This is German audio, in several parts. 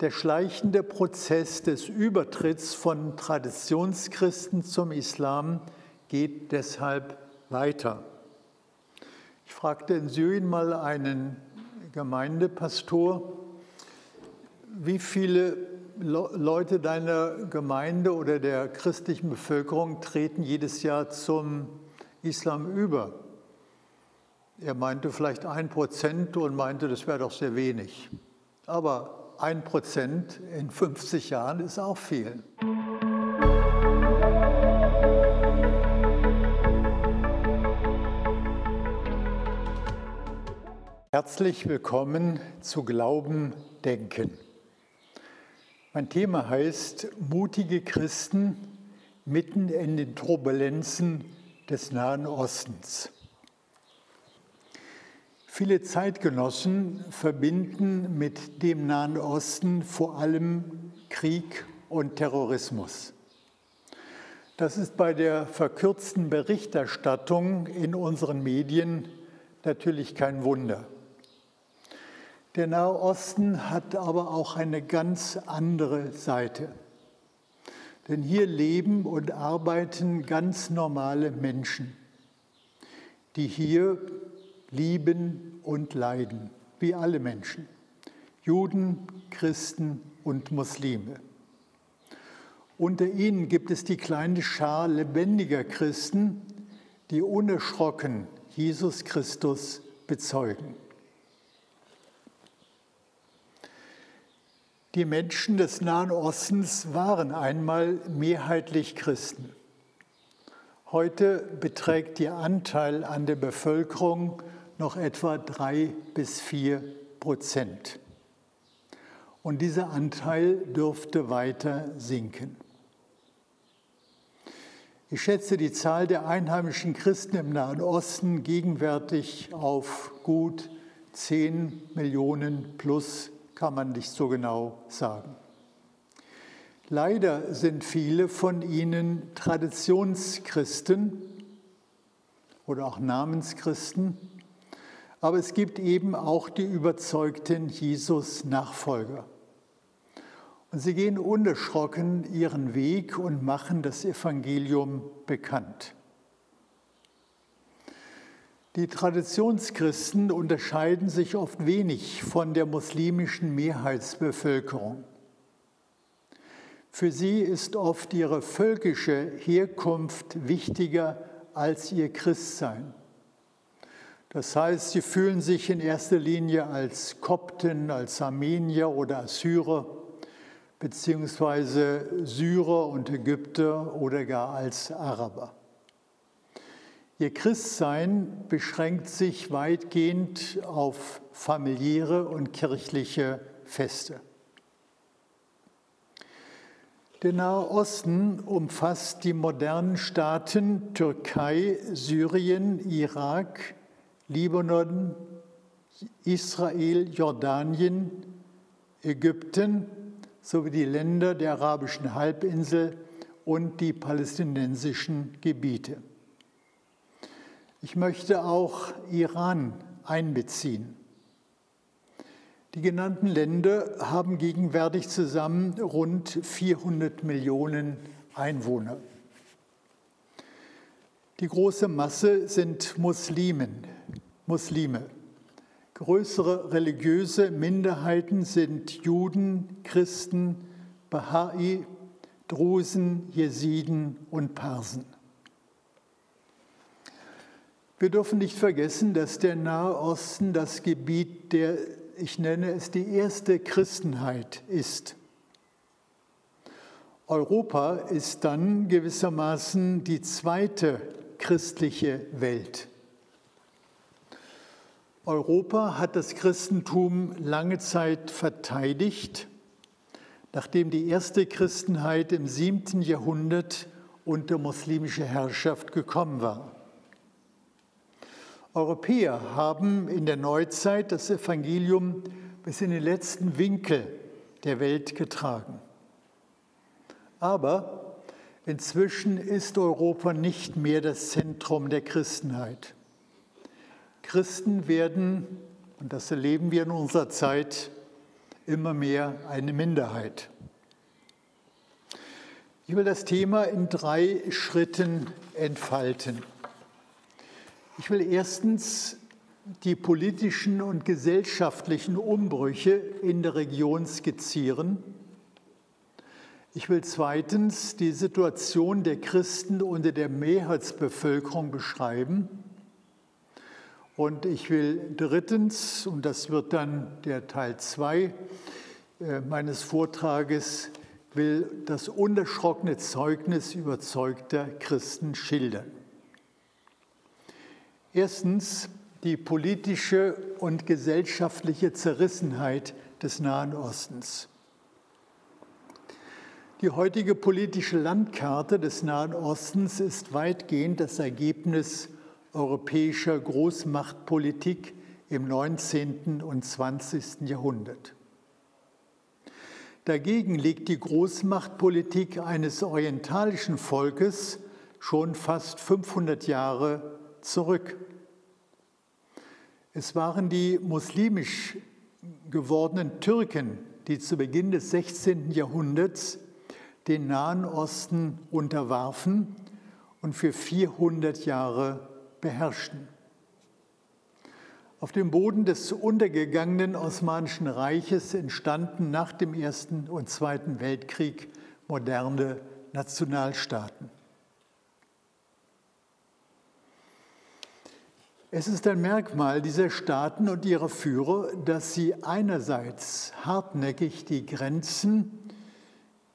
Der schleichende Prozess des Übertritts von Traditionschristen zum Islam geht deshalb weiter. Ich fragte in Syrien mal einen Gemeindepastor, wie viele Leute deiner Gemeinde oder der christlichen Bevölkerung treten jedes Jahr zum Islam über? Er meinte vielleicht ein Prozent und meinte, das wäre doch sehr wenig. Aber ein Prozent in 50 Jahren ist auch viel. Herzlich willkommen zu Glauben, Denken. Mein Thema heißt Mutige Christen mitten in den Turbulenzen des Nahen Ostens. Viele Zeitgenossen verbinden mit dem Nahen Osten vor allem Krieg und Terrorismus. Das ist bei der verkürzten Berichterstattung in unseren Medien natürlich kein Wunder. Der Nahe Osten hat aber auch eine ganz andere Seite. Denn hier leben und arbeiten ganz normale Menschen, die hier lieben und leiden, wie alle Menschen, Juden, Christen und Muslime. Unter ihnen gibt es die kleine Schar lebendiger Christen, die unerschrocken Jesus Christus bezeugen. Die Menschen des Nahen Ostens waren einmal mehrheitlich Christen. Heute beträgt ihr Anteil an der Bevölkerung noch etwa drei bis vier Prozent. Und dieser Anteil dürfte weiter sinken. Ich schätze die Zahl der einheimischen Christen im Nahen Osten gegenwärtig auf gut 10 Millionen plus, kann man nicht so genau sagen. Leider sind viele von ihnen Traditionschristen oder auch Namenschristen aber es gibt eben auch die überzeugten Jesus-Nachfolger. Und sie gehen unerschrocken ihren Weg und machen das Evangelium bekannt. Die Traditionschristen unterscheiden sich oft wenig von der muslimischen Mehrheitsbevölkerung. Für sie ist oft ihre völkische Herkunft wichtiger als ihr Christsein. Das heißt, sie fühlen sich in erster Linie als Kopten, als Armenier oder Assyrer, beziehungsweise Syrer und Ägypter oder gar als Araber. Ihr Christsein beschränkt sich weitgehend auf familiäre und kirchliche Feste. Der Nahe Osten umfasst die modernen Staaten Türkei, Syrien, Irak, Libanon, Israel, Jordanien, Ägypten sowie die Länder der arabischen Halbinsel und die palästinensischen Gebiete. Ich möchte auch Iran einbeziehen. Die genannten Länder haben gegenwärtig zusammen rund 400 Millionen Einwohner. Die große Masse sind Muslimen, Muslime. Größere religiöse Minderheiten sind Juden, Christen, Bahai, Drusen, Jesiden und Parsen. Wir dürfen nicht vergessen, dass der Nahe Osten das Gebiet der, ich nenne es, die erste Christenheit ist. Europa ist dann gewissermaßen die zweite christliche Welt. Europa hat das Christentum lange Zeit verteidigt, nachdem die erste Christenheit im siebten Jahrhundert unter muslimische Herrschaft gekommen war. Europäer haben in der Neuzeit das Evangelium bis in den letzten Winkel der Welt getragen. Aber Inzwischen ist Europa nicht mehr das Zentrum der Christenheit. Christen werden, und das erleben wir in unserer Zeit, immer mehr eine Minderheit. Ich will das Thema in drei Schritten entfalten. Ich will erstens die politischen und gesellschaftlichen Umbrüche in der Region skizzieren. Ich will zweitens die Situation der Christen unter der Mehrheitsbevölkerung beschreiben. Und ich will drittens, und das wird dann der Teil 2 äh, meines Vortrages, will das unerschrockene Zeugnis überzeugter Christen schildern. Erstens die politische und gesellschaftliche Zerrissenheit des Nahen Ostens. Die heutige politische Landkarte des Nahen Ostens ist weitgehend das Ergebnis europäischer Großmachtpolitik im 19. und 20. Jahrhundert. Dagegen liegt die Großmachtpolitik eines orientalischen Volkes schon fast 500 Jahre zurück. Es waren die muslimisch gewordenen Türken, die zu Beginn des 16. Jahrhunderts den Nahen Osten unterwarfen und für 400 Jahre beherrschten. Auf dem Boden des untergegangenen Osmanischen Reiches entstanden nach dem Ersten und Zweiten Weltkrieg moderne Nationalstaaten. Es ist ein Merkmal dieser Staaten und ihrer Führer, dass sie einerseits hartnäckig die Grenzen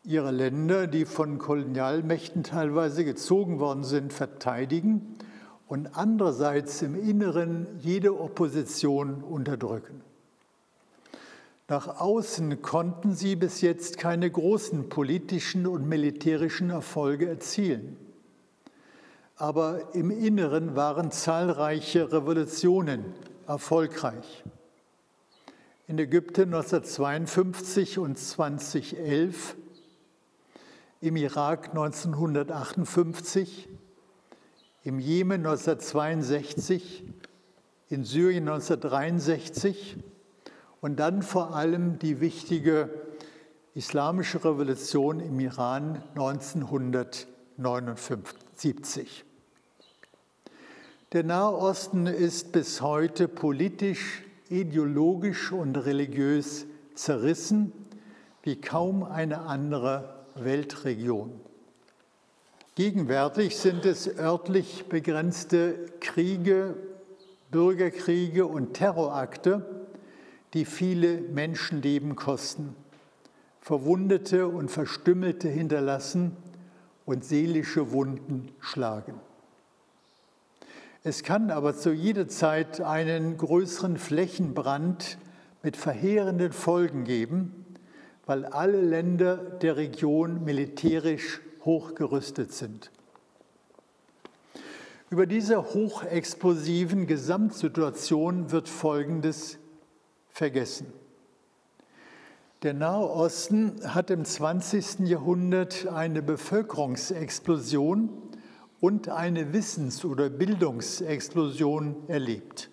ihrer Länder, die von Kolonialmächten teilweise gezogen worden sind, verteidigen und andererseits im Inneren jede Opposition unterdrücken. Nach außen konnten sie bis jetzt keine großen politischen und militärischen Erfolge erzielen. Aber im Inneren waren zahlreiche Revolutionen erfolgreich. In Ägypten 1952 und 2011, im Irak 1958, im Jemen 1962, in Syrien 1963 und dann vor allem die wichtige islamische Revolution im Iran 1979. Der Nahe Osten ist bis heute politisch, ideologisch und religiös zerrissen wie kaum eine andere Weltregion. Gegenwärtig sind es örtlich begrenzte Kriege, Bürgerkriege und Terrorakte, die viele Menschenleben kosten, Verwundete und Verstümmelte hinterlassen und seelische Wunden schlagen. Es kann aber zu jeder Zeit einen größeren Flächenbrand mit verheerenden Folgen geben, weil alle Länder der Region militärisch hochgerüstet sind. Über diese hochexplosiven Gesamtsituation wird Folgendes vergessen. Der Nahe Osten hat im 20. Jahrhundert eine Bevölkerungsexplosion und eine Wissens- oder Bildungsexplosion erlebt.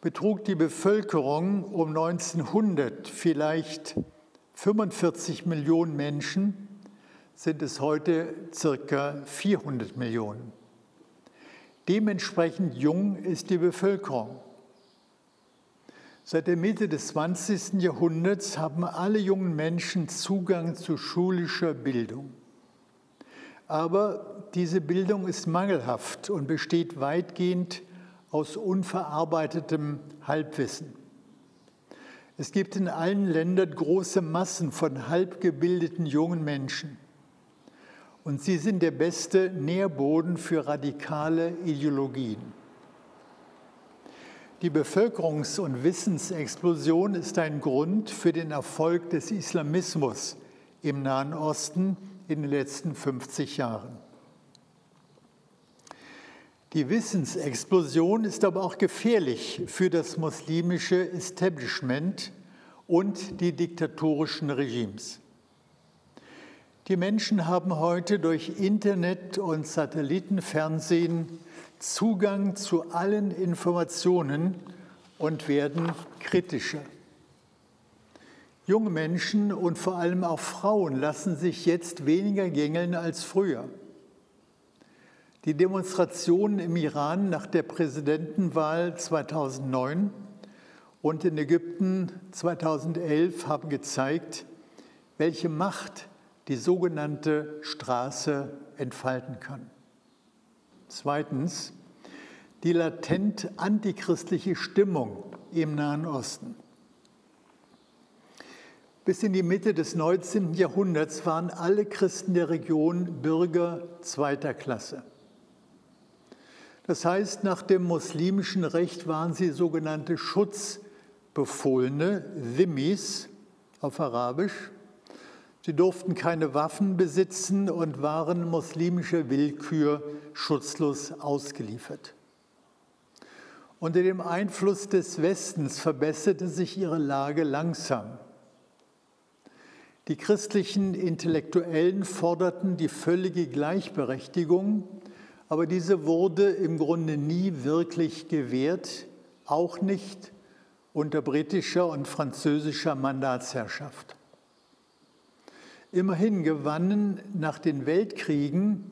Betrug die Bevölkerung um 1900 vielleicht 45 Millionen Menschen, sind es heute circa 400 Millionen. Dementsprechend jung ist die Bevölkerung. Seit der Mitte des 20. Jahrhunderts haben alle jungen Menschen Zugang zu schulischer Bildung. Aber diese Bildung ist mangelhaft und besteht weitgehend aus unverarbeitetem Halbwissen. Es gibt in allen Ländern große Massen von halbgebildeten jungen Menschen. Und sie sind der beste Nährboden für radikale Ideologien. Die Bevölkerungs- und Wissensexplosion ist ein Grund für den Erfolg des Islamismus im Nahen Osten in den letzten 50 Jahren. Die Wissensexplosion ist aber auch gefährlich für das muslimische Establishment und die diktatorischen Regimes. Die Menschen haben heute durch Internet und Satellitenfernsehen Zugang zu allen Informationen und werden kritischer. Junge Menschen und vor allem auch Frauen lassen sich jetzt weniger gängeln als früher. Die Demonstrationen im Iran nach der Präsidentenwahl 2009 und in Ägypten 2011 haben gezeigt, welche Macht die sogenannte Straße entfalten kann. Zweitens, die latent antichristliche Stimmung im Nahen Osten. Bis in die Mitte des 19. Jahrhunderts waren alle Christen der Region Bürger zweiter Klasse. Das heißt, nach dem muslimischen Recht waren sie sogenannte Schutzbefohlene, Dhimmis auf Arabisch. Sie durften keine Waffen besitzen und waren muslimischer Willkür schutzlos ausgeliefert. Unter dem Einfluss des Westens verbesserte sich ihre Lage langsam. Die christlichen Intellektuellen forderten die völlige Gleichberechtigung aber diese wurde im Grunde nie wirklich gewährt, auch nicht unter britischer und französischer Mandatsherrschaft. Immerhin gewannen nach den Weltkriegen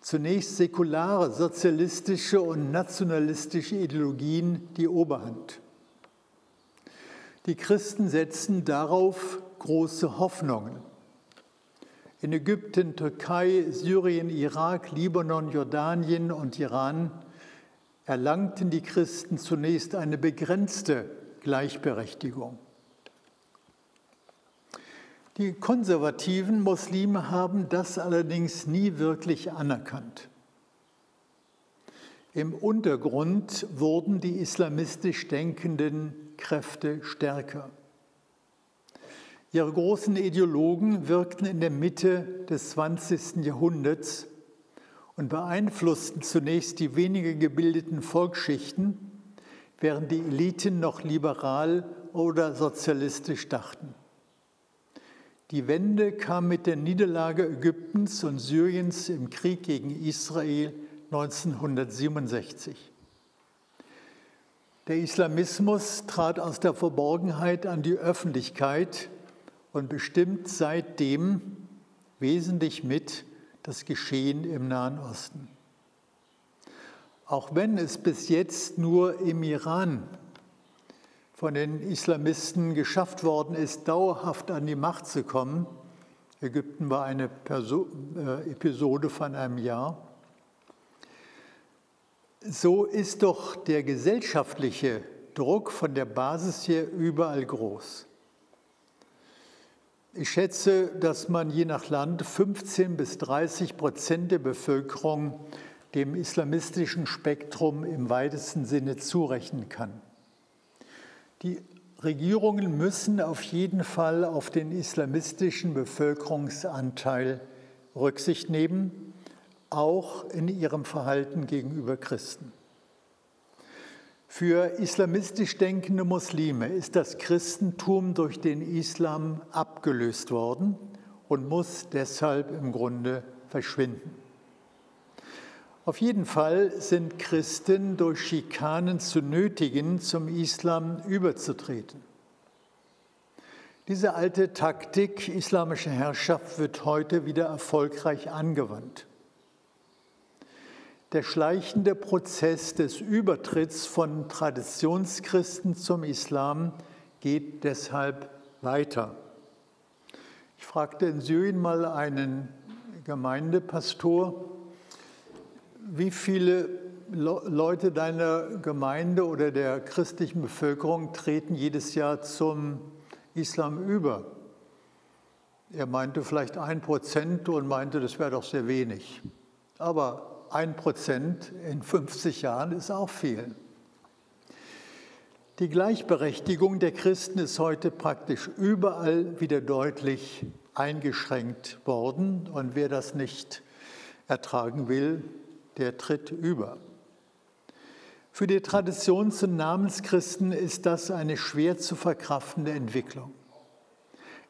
zunächst säkulare, sozialistische und nationalistische Ideologien die Oberhand. Die Christen setzten darauf große Hoffnungen. In Ägypten, Türkei, Syrien, Irak, Libanon, Jordanien und Iran erlangten die Christen zunächst eine begrenzte Gleichberechtigung. Die konservativen Muslime haben das allerdings nie wirklich anerkannt. Im Untergrund wurden die islamistisch denkenden Kräfte stärker. Ihre großen Ideologen wirkten in der Mitte des 20. Jahrhunderts und beeinflussten zunächst die weniger gebildeten Volksschichten, während die Eliten noch liberal oder sozialistisch dachten. Die Wende kam mit der Niederlage Ägyptens und Syriens im Krieg gegen Israel 1967. Der Islamismus trat aus der Verborgenheit an die Öffentlichkeit und bestimmt seitdem wesentlich mit das Geschehen im Nahen Osten. Auch wenn es bis jetzt nur im Iran von den Islamisten geschafft worden ist, dauerhaft an die Macht zu kommen, Ägypten war eine Perso äh, Episode von einem Jahr, so ist doch der gesellschaftliche Druck von der Basis her überall groß. Ich schätze, dass man je nach Land 15 bis 30 Prozent der Bevölkerung dem islamistischen Spektrum im weitesten Sinne zurechnen kann. Die Regierungen müssen auf jeden Fall auf den islamistischen Bevölkerungsanteil Rücksicht nehmen, auch in ihrem Verhalten gegenüber Christen. Für islamistisch denkende Muslime ist das Christentum durch den Islam abgelöst worden und muss deshalb im Grunde verschwinden. Auf jeden Fall sind Christen durch Schikanen zu nötigen, zum Islam überzutreten. Diese alte Taktik islamischer Herrschaft wird heute wieder erfolgreich angewandt. Der schleichende Prozess des Übertritts von Traditionschristen zum Islam geht deshalb weiter. Ich fragte in Syrien mal einen Gemeindepastor, wie viele Leute deiner Gemeinde oder der christlichen Bevölkerung treten jedes Jahr zum Islam über? Er meinte vielleicht ein Prozent und meinte, das wäre doch sehr wenig. Aber ein Prozent in 50 Jahren ist auch viel. Die Gleichberechtigung der Christen ist heute praktisch überall wieder deutlich eingeschränkt worden. Und wer das nicht ertragen will, der tritt über. Für die Traditions- und Namenschristen ist das eine schwer zu verkraftende Entwicklung.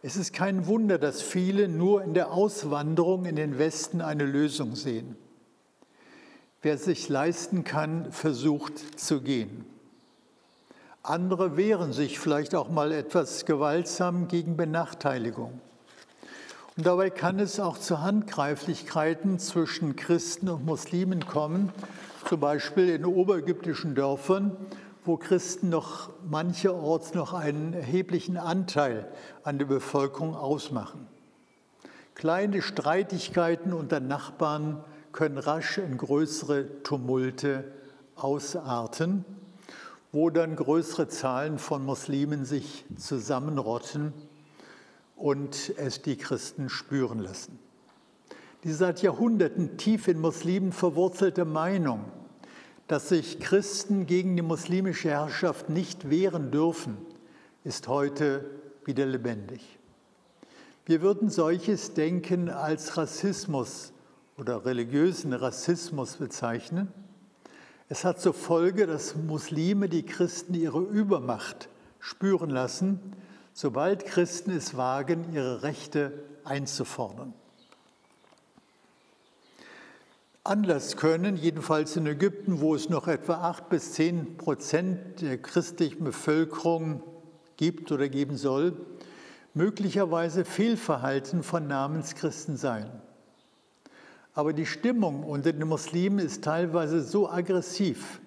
Es ist kein Wunder, dass viele nur in der Auswanderung in den Westen eine Lösung sehen. Wer sich leisten kann, versucht zu gehen. Andere wehren sich vielleicht auch mal etwas gewaltsam gegen Benachteiligung. Und dabei kann es auch zu Handgreiflichkeiten zwischen Christen und Muslimen kommen, zum Beispiel in oberägyptischen Dörfern, wo Christen noch mancherorts noch einen erheblichen Anteil an der Bevölkerung ausmachen. Kleine Streitigkeiten unter Nachbarn können rasch in größere Tumulte ausarten, wo dann größere Zahlen von Muslimen sich zusammenrotten und es die Christen spüren lassen. Die seit Jahrhunderten tief in Muslimen verwurzelte Meinung, dass sich Christen gegen die muslimische Herrschaft nicht wehren dürfen, ist heute wieder lebendig. Wir würden solches Denken als Rassismus oder religiösen Rassismus bezeichnen. Es hat zur Folge, dass Muslime die Christen ihre Übermacht spüren lassen, sobald Christen es wagen, ihre Rechte einzufordern. Anlass können, jedenfalls in Ägypten, wo es noch etwa acht bis zehn Prozent der christlichen Bevölkerung gibt oder geben soll, möglicherweise Fehlverhalten von Namenschristen sein. Aber die Stimmung unter den Muslimen ist teilweise so aggressiv,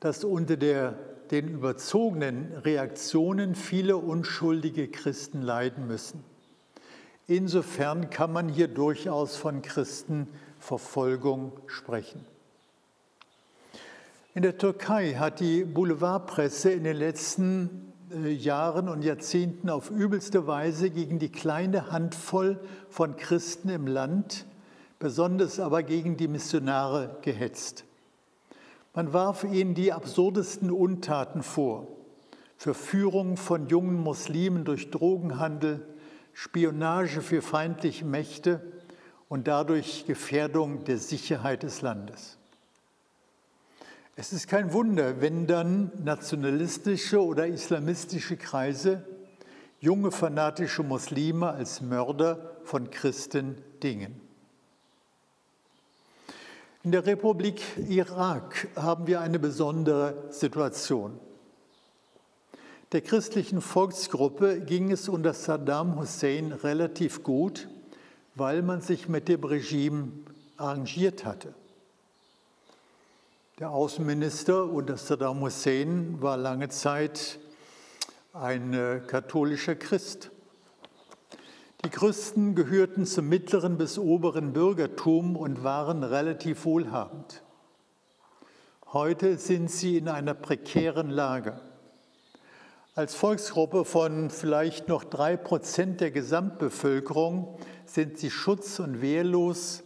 dass unter der, den überzogenen Reaktionen viele unschuldige Christen leiden müssen. Insofern kann man hier durchaus von Christenverfolgung sprechen. In der Türkei hat die Boulevardpresse in den letzten äh, Jahren und Jahrzehnten auf übelste Weise gegen die kleine Handvoll von Christen im Land besonders aber gegen die Missionare gehetzt. Man warf ihnen die absurdesten Untaten vor. Verführung von jungen Muslimen durch Drogenhandel, Spionage für feindliche Mächte und dadurch Gefährdung der Sicherheit des Landes. Es ist kein Wunder, wenn dann nationalistische oder islamistische Kreise junge fanatische Muslime als Mörder von Christen dingen. In der Republik Irak haben wir eine besondere Situation. Der christlichen Volksgruppe ging es unter Saddam Hussein relativ gut, weil man sich mit dem Regime arrangiert hatte. Der Außenminister unter Saddam Hussein war lange Zeit ein äh, katholischer Christ. Die Christen gehörten zum mittleren bis oberen Bürgertum und waren relativ wohlhabend. Heute sind sie in einer prekären Lage. Als Volksgruppe von vielleicht noch drei Prozent der Gesamtbevölkerung sind sie schutz- und wehrlos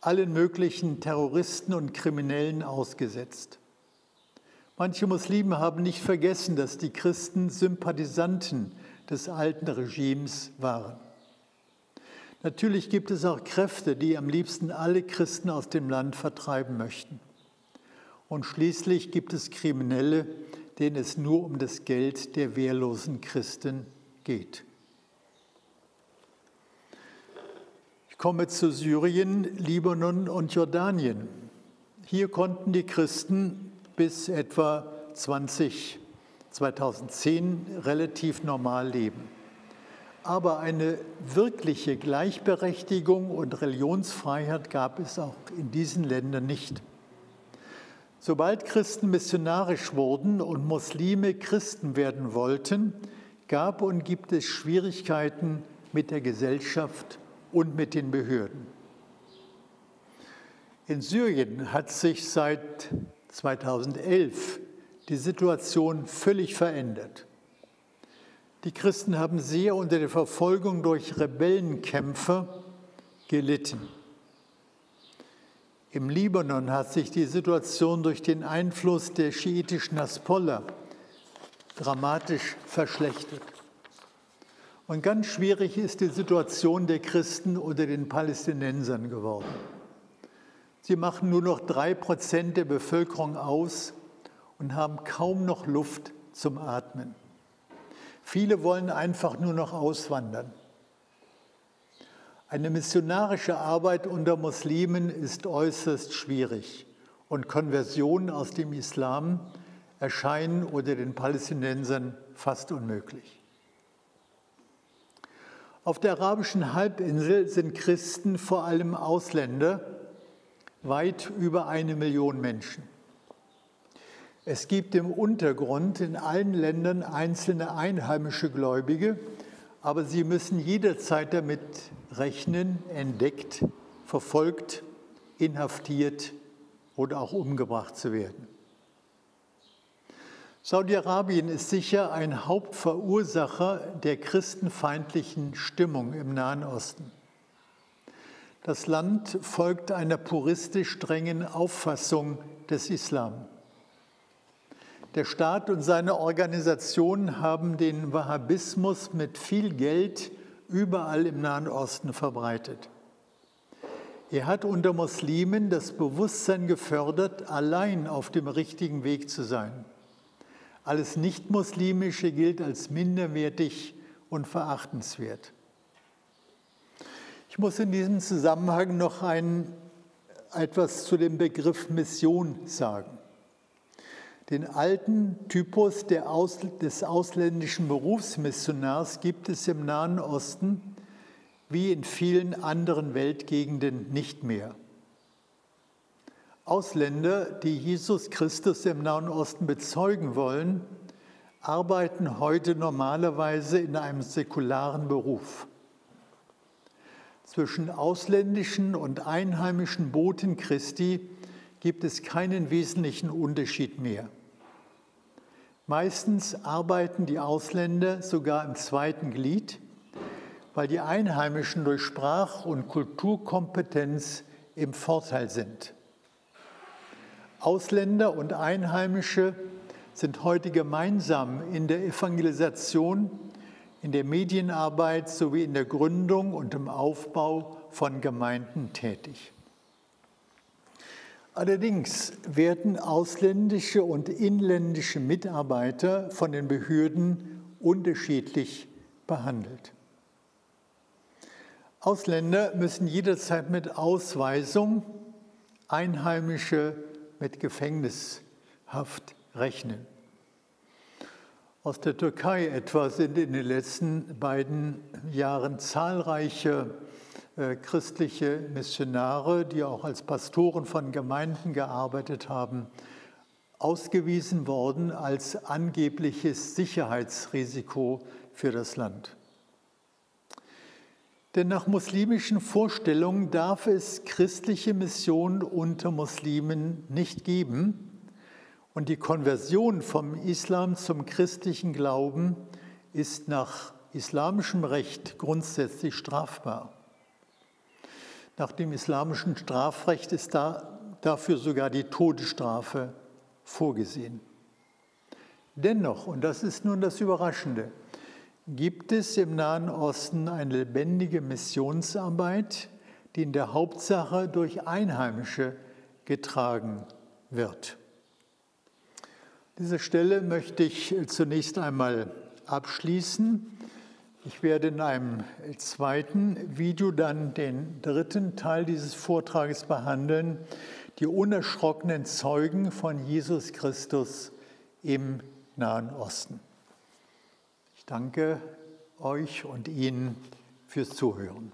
allen möglichen Terroristen und Kriminellen ausgesetzt. Manche Muslime haben nicht vergessen, dass die Christen Sympathisanten des alten Regimes waren. Natürlich gibt es auch Kräfte, die am liebsten alle Christen aus dem Land vertreiben möchten. Und schließlich gibt es Kriminelle, denen es nur um das Geld der wehrlosen Christen geht. Ich komme zu Syrien, Libanon und Jordanien. Hier konnten die Christen bis etwa 20, 2010 relativ normal leben aber eine wirkliche Gleichberechtigung und Religionsfreiheit gab es auch in diesen Ländern nicht. Sobald Christen missionarisch wurden und Muslime Christen werden wollten, gab und gibt es Schwierigkeiten mit der Gesellschaft und mit den Behörden. In Syrien hat sich seit 2011 die Situation völlig verändert. Die Christen haben sehr unter der Verfolgung durch Rebellenkämpfer gelitten. Im Libanon hat sich die Situation durch den Einfluss der schiitischen Hasbollah dramatisch verschlechtert. Und ganz schwierig ist die Situation der Christen unter den Palästinensern geworden. Sie machen nur noch drei Prozent der Bevölkerung aus und haben kaum noch Luft zum Atmen. Viele wollen einfach nur noch auswandern. Eine missionarische Arbeit unter Muslimen ist äußerst schwierig und Konversion aus dem Islam erscheinen oder den Palästinensern fast unmöglich. Auf der arabischen Halbinsel sind Christen vor allem Ausländer, weit über eine Million Menschen. Es gibt im Untergrund in allen Ländern einzelne einheimische Gläubige, aber sie müssen jederzeit damit rechnen, entdeckt, verfolgt, inhaftiert oder auch umgebracht zu werden. Saudi-Arabien ist sicher ein Hauptverursacher der christenfeindlichen Stimmung im Nahen Osten. Das Land folgt einer puristisch strengen Auffassung des Islam. Der Staat und seine Organisation haben den Wahhabismus mit viel Geld überall im Nahen Osten verbreitet. Er hat unter Muslimen das Bewusstsein gefördert, allein auf dem richtigen Weg zu sein. Alles Nichtmuslimische gilt als minderwertig und verachtenswert. Ich muss in diesem Zusammenhang noch ein, etwas zu dem Begriff Mission sagen. Den alten Typus des ausländischen Berufsmissionars gibt es im Nahen Osten wie in vielen anderen Weltgegenden nicht mehr. Ausländer, die Jesus Christus im Nahen Osten bezeugen wollen, arbeiten heute normalerweise in einem säkularen Beruf. Zwischen ausländischen und einheimischen Boten Christi gibt es keinen wesentlichen Unterschied mehr. Meistens arbeiten die Ausländer sogar im zweiten Glied, weil die Einheimischen durch Sprach- und Kulturkompetenz im Vorteil sind. Ausländer und Einheimische sind heute gemeinsam in der Evangelisation, in der Medienarbeit sowie in der Gründung und im Aufbau von Gemeinden tätig. Allerdings werden ausländische und inländische Mitarbeiter von den Behörden unterschiedlich behandelt. Ausländer müssen jederzeit mit Ausweisung, Einheimische mit Gefängnishaft rechnen. Aus der Türkei etwa sind in den letzten beiden Jahren zahlreiche christliche Missionare, die auch als Pastoren von Gemeinden gearbeitet haben, ausgewiesen worden als angebliches Sicherheitsrisiko für das Land. Denn nach muslimischen Vorstellungen darf es christliche Mission unter Muslimen nicht geben. Und die Konversion vom Islam zum christlichen Glauben ist nach islamischem Recht grundsätzlich strafbar. Nach dem islamischen Strafrecht ist da, dafür sogar die Todesstrafe vorgesehen. Dennoch, und das ist nun das Überraschende, gibt es im Nahen Osten eine lebendige Missionsarbeit, die in der Hauptsache durch Einheimische getragen wird. An dieser Stelle möchte ich zunächst einmal abschließen. Ich werde in einem zweiten Video dann den dritten Teil dieses Vortrages behandeln, die unerschrockenen Zeugen von Jesus Christus im Nahen Osten danke euch und Ihnen fürs Zuhören.